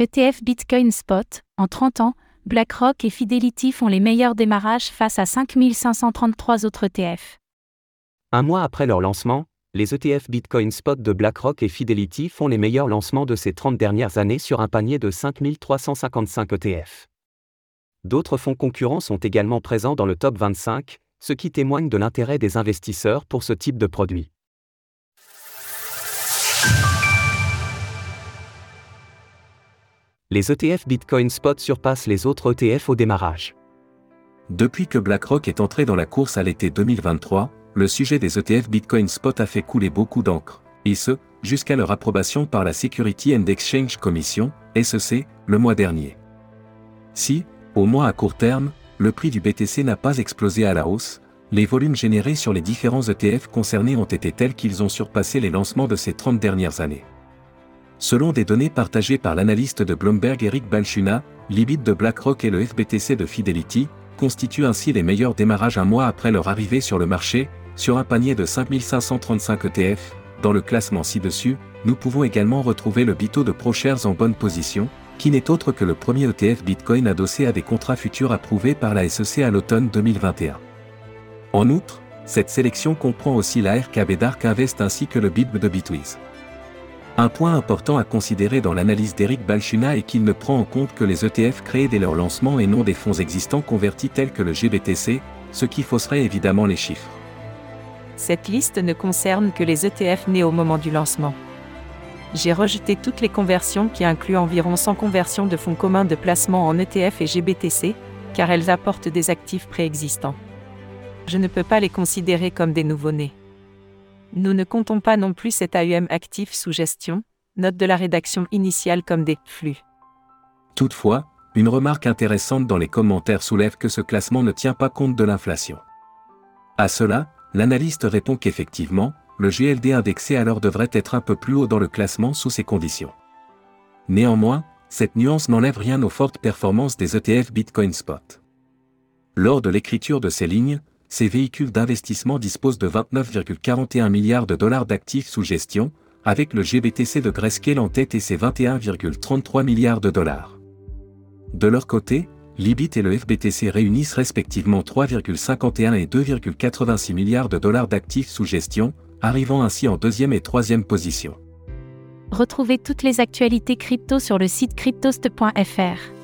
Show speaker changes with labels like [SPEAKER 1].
[SPEAKER 1] ETF Bitcoin Spot, en 30 ans, BlackRock et Fidelity font les meilleurs démarrages face à 5533 autres ETF.
[SPEAKER 2] Un mois après leur lancement, les ETF Bitcoin Spot de BlackRock et Fidelity font les meilleurs lancements de ces 30 dernières années sur un panier de 5355 ETF. D'autres fonds concurrents sont également présents dans le top 25, ce qui témoigne de l'intérêt des investisseurs pour ce type de produit. Les ETF Bitcoin Spot surpassent les autres ETF au démarrage.
[SPEAKER 3] Depuis que BlackRock est entré dans la course à l'été 2023, le sujet des ETF Bitcoin Spot a fait couler beaucoup d'encre, et ce, jusqu'à leur approbation par la Security and Exchange Commission, SEC, le mois dernier. Si, au moins à court terme, le prix du BTC n'a pas explosé à la hausse, les volumes générés sur les différents ETF concernés ont été tels qu'ils ont surpassé les lancements de ces 30 dernières années. Selon des données partagées par l'analyste de Bloomberg Eric Balchuna, l'IBIT de BlackRock et le FBTC de Fidelity constituent ainsi les meilleurs démarrages un mois après leur arrivée sur le marché, sur un panier de 5535 ETF. Dans le classement ci-dessus, nous pouvons également retrouver le Bito de ProShares en bonne position, qui n'est autre que le premier ETF Bitcoin adossé à des contrats futurs approuvés par la SEC à l'automne 2021. En outre, cette sélection comprend aussi la RKB Dark Invest ainsi que le BITB de Bitwiz. Un point important à considérer dans l'analyse d'Eric Balchuna est qu'il ne prend en compte que les ETF créés dès leur lancement et non des fonds existants convertis tels que le GBTC, ce qui fausserait évidemment les chiffres.
[SPEAKER 4] Cette liste ne concerne que les ETF nés au moment du lancement. J'ai rejeté toutes les conversions qui incluent environ 100 conversions de fonds communs de placement en ETF et GBTC, car elles apportent des actifs préexistants. Je ne peux pas les considérer comme des nouveaux-nés. Nous ne comptons pas non plus cet AUM actif sous gestion, note de la rédaction initiale comme des flux.
[SPEAKER 3] Toutefois, une remarque intéressante dans les commentaires soulève que ce classement ne tient pas compte de l'inflation. À cela, l'analyste répond qu'effectivement, le GLD indexé alors devrait être un peu plus haut dans le classement sous ces conditions. Néanmoins, cette nuance n'enlève rien aux fortes performances des ETF Bitcoin Spot. Lors de l'écriture de ces lignes, ces véhicules d'investissement disposent de 29,41 milliards de dollars d'actifs sous gestion, avec le GBTC de Grayscale en tête et ses 21,33 milliards de dollars. De leur côté, l'IBIT et le FBTC réunissent respectivement 3,51 et 2,86 milliards de dollars d'actifs sous gestion, arrivant ainsi en deuxième et troisième position.
[SPEAKER 1] Retrouvez toutes les actualités crypto sur le site cryptost.fr.